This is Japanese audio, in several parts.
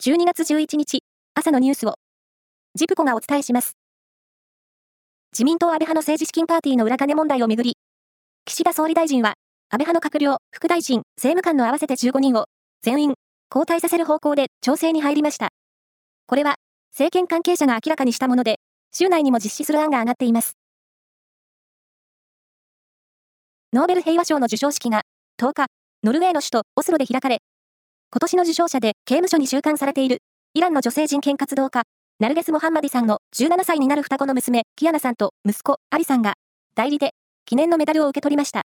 12月11日、朝のニュースを、ジプコがお伝えします。自民党安倍派の政治資金パーティーの裏金問題をめぐり、岸田総理大臣は、安倍派の閣僚、副大臣、政務官の合わせて15人を、全員、交代させる方向で調整に入りました。これは、政権関係者が明らかにしたもので、週内にも実施する案が上がっています。ノーベル平和賞の授賞式が、10日、ノルウェーの首都オスロで開かれ、今年の受賞者で刑務所に収監されている、イランの女性人権活動家、ナルゲス・モハンマディさんの17歳になる双子の娘、キアナさんと息子、アリさんが、代理で、記念のメダルを受け取りました。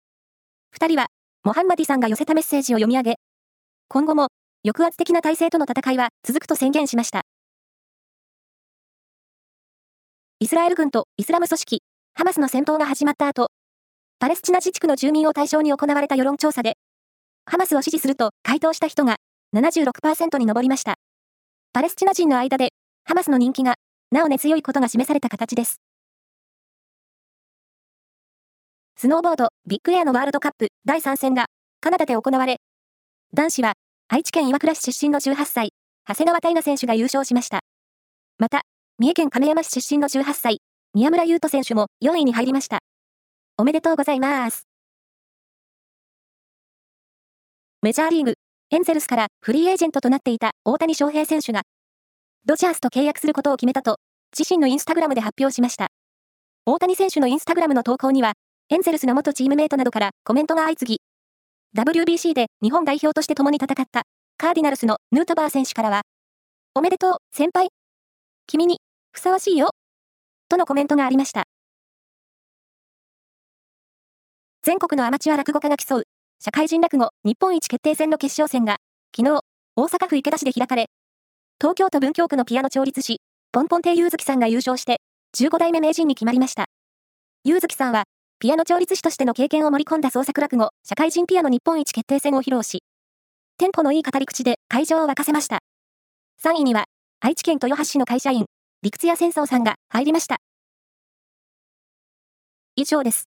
二人は、モハンマディさんが寄せたメッセージを読み上げ、今後も、抑圧的な体制との戦いは続くと宣言しました。イスラエル軍とイスラム組織、ハマスの戦闘が始まった後、パレスチナ自治区の住民を対象に行われた世論調査で、ハマスを支持すると回答した人が76%に上りました。パレスチナ人の間で、ハマスの人気が、なお根強いことが示された形です。スノーボード、ビッグエアのワールドカップ第3戦が、カナダで行われ、男子は、愛知県岩倉市出身の18歳、長谷川大河選手が優勝しました。また、三重県亀山市出身の18歳、宮村優斗選手も4位に入りました。おめでとうございます。メジャーリーグ、エンゼルスからフリーエージェントとなっていた大谷翔平選手が、ドジャースと契約することを決めたと、自身のインスタグラムで発表しました。大谷選手のインスタグラムの投稿には、エンゼルスの元チームメイトなどからコメントが相次ぎ、WBC で日本代表として共に戦ったカーディナルスのヌートバー選手からは、おめでとう、先輩。君に、ふさわしいよ。とのコメントがありました。全国のアマチュア落語家が競う社会人落語日本一決定戦の決勝戦が、昨日、大阪府池田市で開かれ、東京都文京区のピアノ調律師、ポンポン亭祐月さんが優勝して、15代目名人に決まりました。祐月さんは、ピアノ調律師としての経験を盛り込んだ創作落語、社会人ピアノ日本一決定戦を披露し、テンポのいい語り口で会場を沸かせました。3位には、愛知県豊橋市の会社員、理屈屋戦争さんが入りました。以上です。